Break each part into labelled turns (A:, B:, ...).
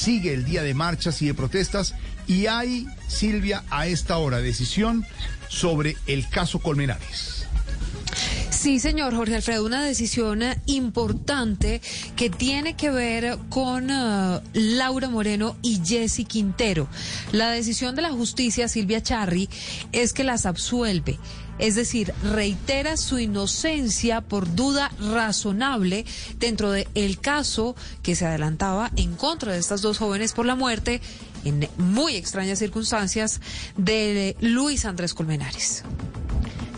A: sigue el día de marchas y de protestas y hay, Silvia, a esta hora decisión sobre el caso Colmenares.
B: Sí, señor Jorge Alfredo, una decisión importante que tiene que ver con uh, Laura Moreno y Jesse Quintero. La decisión de la justicia, Silvia Charri, es que las absuelve. Es decir, reitera su inocencia por duda razonable dentro del caso que se adelantaba en contra de estas dos jóvenes por la muerte en muy extrañas circunstancias de Luis Andrés Colmenares.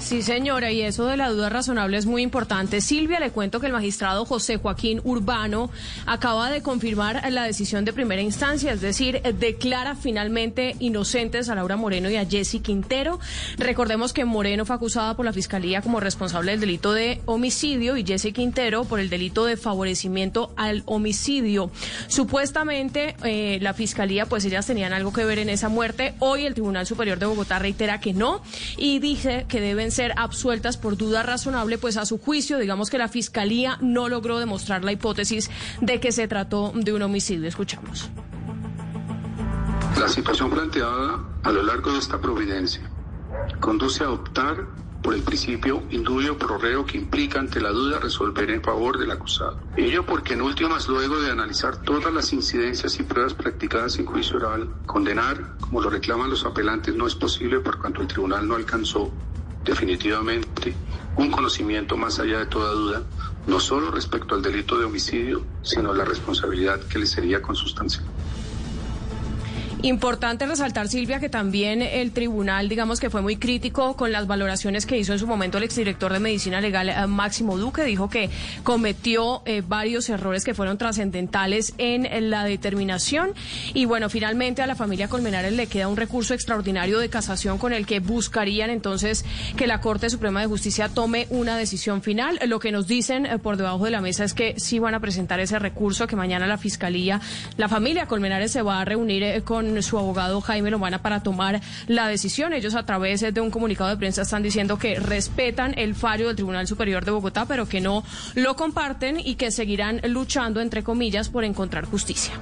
C: Sí, señora, y eso de la duda razonable es muy importante. Silvia, le cuento que el magistrado José Joaquín Urbano acaba de confirmar la decisión de primera instancia, es decir, declara finalmente inocentes a Laura Moreno y a Jesse Quintero. Recordemos que Moreno fue acusada por la Fiscalía como responsable del delito de homicidio y Jesse Quintero por el delito de favorecimiento al homicidio. Supuestamente eh, la Fiscalía, pues ellas tenían algo que ver en esa muerte. Hoy el Tribunal Superior de Bogotá reitera que no y dice que deben ser absueltas por duda razonable, pues a su juicio, digamos que la Fiscalía no logró demostrar la hipótesis de que se trató de un homicidio. Escuchamos.
D: La situación planteada a lo largo de esta providencia conduce a optar por el principio indubio pro reo que implica ante la duda resolver en favor del acusado. Ello porque en últimas, luego de analizar todas las incidencias y pruebas practicadas en juicio oral, condenar, como lo reclaman los apelantes, no es posible por cuanto el tribunal no alcanzó definitivamente un conocimiento más allá de toda duda, no solo respecto al delito de homicidio, sino la responsabilidad que le sería consustancial.
C: Importante resaltar, Silvia, que también el tribunal, digamos que fue muy crítico con las valoraciones que hizo en su momento el exdirector de Medicina Legal, eh, Máximo Duque. Dijo que cometió eh, varios errores que fueron trascendentales en, la determinación. Y bueno, finalmente a la familia Colmenares le queda un recurso extraordinario de casación con el que buscarían entonces que la Corte Suprema de Justicia tome una decisión final. Lo que nos dicen eh, por debajo de la mesa es que sí van a presentar ese recurso, que mañana la Fiscalía, la familia Colmenares se va a reunir su abogado Jaime Lomana para tomar la decisión. Ellos a través de un comunicado de prensa están diciendo que respetan el fallo del Tribunal Superior de Bogotá, pero que no lo comparten y que seguirán luchando, entre comillas, por encontrar justicia.